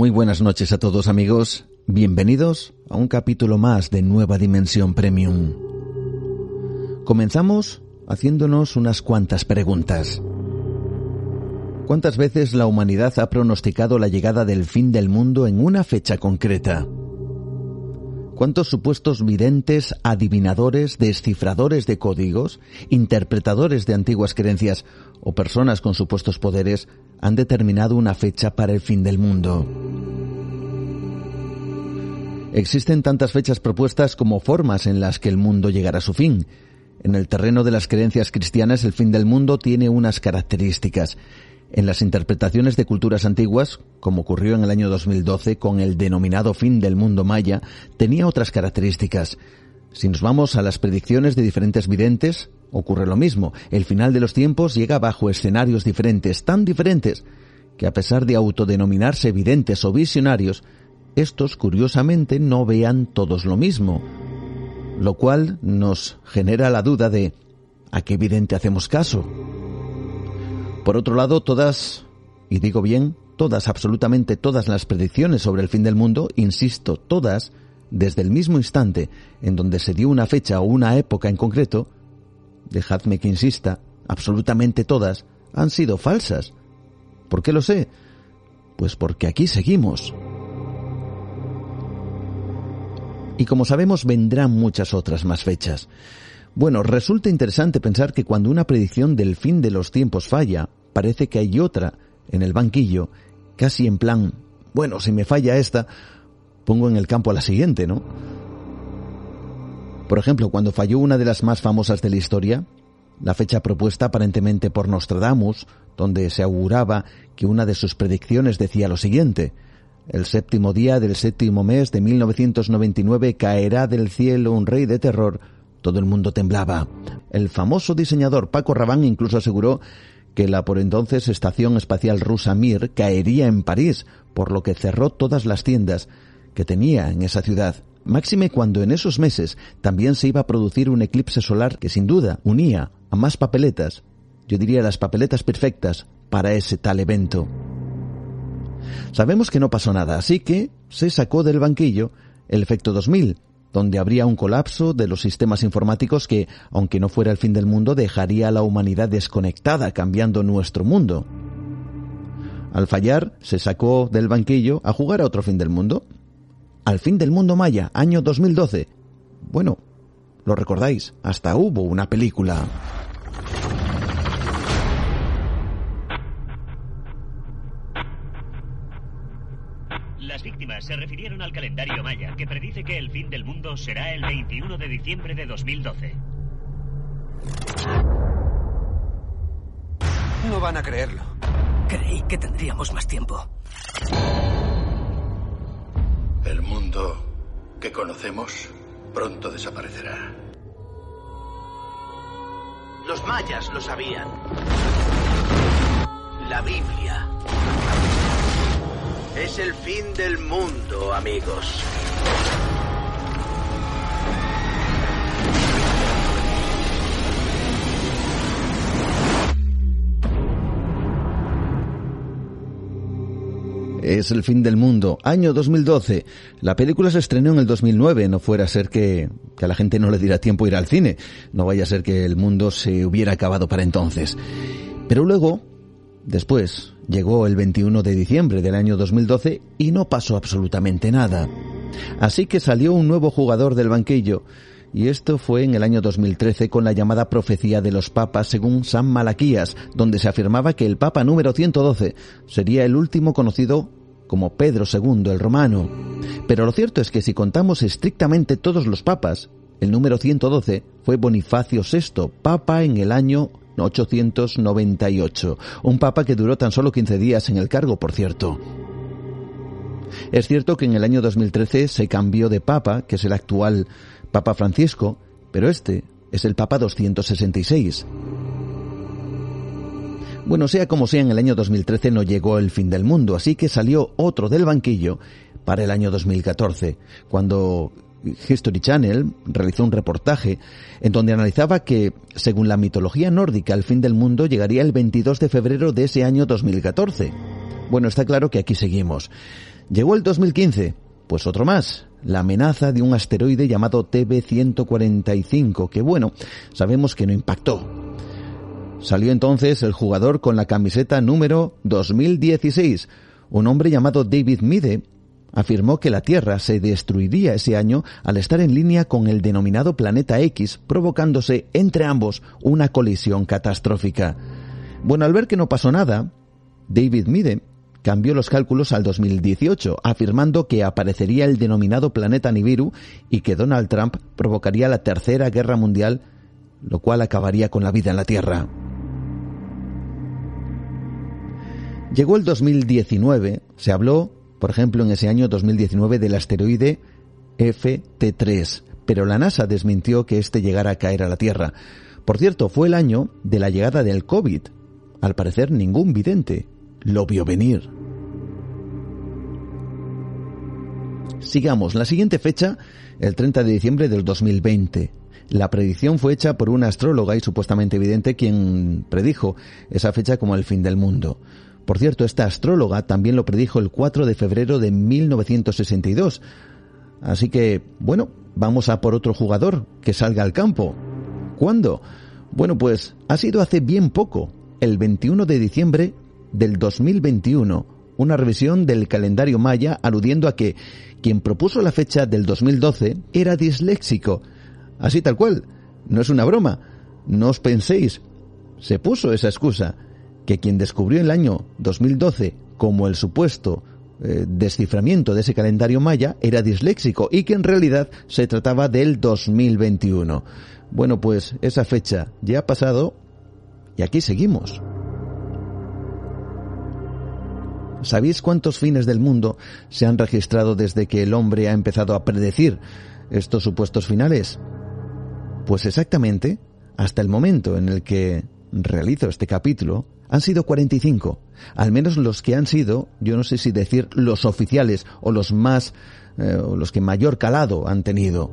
Muy buenas noches a todos amigos, bienvenidos a un capítulo más de Nueva Dimensión Premium. Comenzamos haciéndonos unas cuantas preguntas. ¿Cuántas veces la humanidad ha pronosticado la llegada del fin del mundo en una fecha concreta? ¿Cuántos supuestos videntes, adivinadores, descifradores de códigos, interpretadores de antiguas creencias o personas con supuestos poderes han determinado una fecha para el fin del mundo? Existen tantas fechas propuestas como formas en las que el mundo llegará a su fin. En el terreno de las creencias cristianas el fin del mundo tiene unas características. En las interpretaciones de culturas antiguas, como ocurrió en el año 2012 con el denominado fin del mundo maya, tenía otras características. Si nos vamos a las predicciones de diferentes videntes, ocurre lo mismo. El final de los tiempos llega bajo escenarios diferentes, tan diferentes, que a pesar de autodenominarse videntes o visionarios, estos curiosamente no vean todos lo mismo, lo cual nos genera la duda de ¿a qué vidente hacemos caso? Por otro lado, todas, y digo bien, todas, absolutamente todas las predicciones sobre el fin del mundo, insisto, todas, desde el mismo instante en donde se dio una fecha o una época en concreto, dejadme que insista, absolutamente todas, han sido falsas. ¿Por qué lo sé? Pues porque aquí seguimos. Y como sabemos, vendrán muchas otras más fechas. Bueno, resulta interesante pensar que cuando una predicción del fin de los tiempos falla, parece que hay otra en el banquillo, casi en plan, bueno, si me falla esta, pongo en el campo a la siguiente, ¿no? Por ejemplo, cuando falló una de las más famosas de la historia, la fecha propuesta aparentemente por Nostradamus, donde se auguraba que una de sus predicciones decía lo siguiente, el séptimo día del séptimo mes de 1999 caerá del cielo un rey de terror. Todo el mundo temblaba. El famoso diseñador Paco Rabanne incluso aseguró que la por entonces Estación Espacial Rusa Mir caería en París, por lo que cerró todas las tiendas que tenía en esa ciudad. Máxime cuando en esos meses también se iba a producir un eclipse solar que sin duda unía a más papeletas, yo diría las papeletas perfectas para ese tal evento. Sabemos que no pasó nada, así que se sacó del banquillo el efecto 2000, donde habría un colapso de los sistemas informáticos que, aunque no fuera el fin del mundo, dejaría a la humanidad desconectada, cambiando nuestro mundo. Al fallar, se sacó del banquillo a jugar a otro fin del mundo. Al fin del mundo maya, año 2012. Bueno, lo recordáis, hasta hubo una película. Se refirieron al calendario maya, que predice que el fin del mundo será el 21 de diciembre de 2012. No van a creerlo. Creí que tendríamos más tiempo. El mundo que conocemos pronto desaparecerá. Los mayas lo sabían. La Biblia. Es el fin del mundo, amigos. Es el fin del mundo, año 2012. La película se estrenó en el 2009, no fuera a ser que, que a la gente no le diera tiempo ir al cine, no vaya a ser que el mundo se hubiera acabado para entonces. Pero luego, después, llegó el 21 de diciembre del año 2012 y no pasó absolutamente nada. Así que salió un nuevo jugador del banquillo, y esto fue en el año 2013 con la llamada profecía de los papas según San Malaquías, donde se afirmaba que el papa número 112 sería el último conocido como Pedro II el Romano. Pero lo cierto es que si contamos estrictamente todos los papas, el número 112, fue Bonifacio VI, papa en el año 898. Un papa que duró tan solo 15 días en el cargo, por cierto. Es cierto que en el año 2013 se cambió de papa, que es el actual Papa Francisco, pero este es el Papa 266. Bueno, sea como sea, en el año 2013 no llegó el fin del mundo, así que salió otro del banquillo para el año 2014, cuando History Channel realizó un reportaje en donde analizaba que, según la mitología nórdica, el fin del mundo llegaría el 22 de febrero de ese año 2014. Bueno, está claro que aquí seguimos. Llegó el 2015, pues otro más, la amenaza de un asteroide llamado TB-145, que bueno, sabemos que no impactó. Salió entonces el jugador con la camiseta número 2016, un hombre llamado David Mide, afirmó que la Tierra se destruiría ese año al estar en línea con el denominado planeta X, provocándose entre ambos una colisión catastrófica. Bueno, al ver que no pasó nada, David Mide cambió los cálculos al 2018, afirmando que aparecería el denominado planeta Nibiru y que Donald Trump provocaría la tercera guerra mundial, lo cual acabaría con la vida en la Tierra. Llegó el 2019, se habló por ejemplo, en ese año 2019 del asteroide FT3, pero la NASA desmintió que éste llegara a caer a la Tierra. Por cierto, fue el año de la llegada del COVID. Al parecer ningún vidente lo vio venir. Sigamos, la siguiente fecha, el 30 de diciembre del 2020. La predicción fue hecha por una astróloga y supuestamente vidente quien predijo esa fecha como el fin del mundo. Por cierto, esta astróloga también lo predijo el 4 de febrero de 1962. Así que, bueno, vamos a por otro jugador que salga al campo. ¿Cuándo? Bueno, pues ha sido hace bien poco, el 21 de diciembre del 2021, una revisión del calendario maya aludiendo a que quien propuso la fecha del 2012 era disléxico. Así tal cual, no es una broma, no os penséis, se puso esa excusa que quien descubrió el año 2012 como el supuesto eh, desciframiento de ese calendario maya era disléxico y que en realidad se trataba del 2021. Bueno, pues esa fecha ya ha pasado y aquí seguimos. ¿Sabéis cuántos fines del mundo se han registrado desde que el hombre ha empezado a predecir estos supuestos finales? Pues exactamente hasta el momento en el que realizo este capítulo, han sido 45. Al menos los que han sido, yo no sé si decir los oficiales o los más, eh, o los que mayor calado han tenido.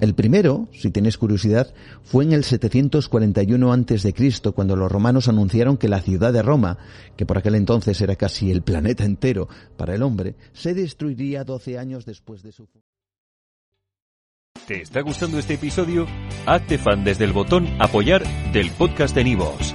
El primero, si tenéis curiosidad, fue en el 741 a.C., cuando los romanos anunciaron que la ciudad de Roma, que por aquel entonces era casi el planeta entero para el hombre, se destruiría 12 años después de su ¿Te está gustando este episodio? Hazte fan desde el botón apoyar del podcast de Nivos.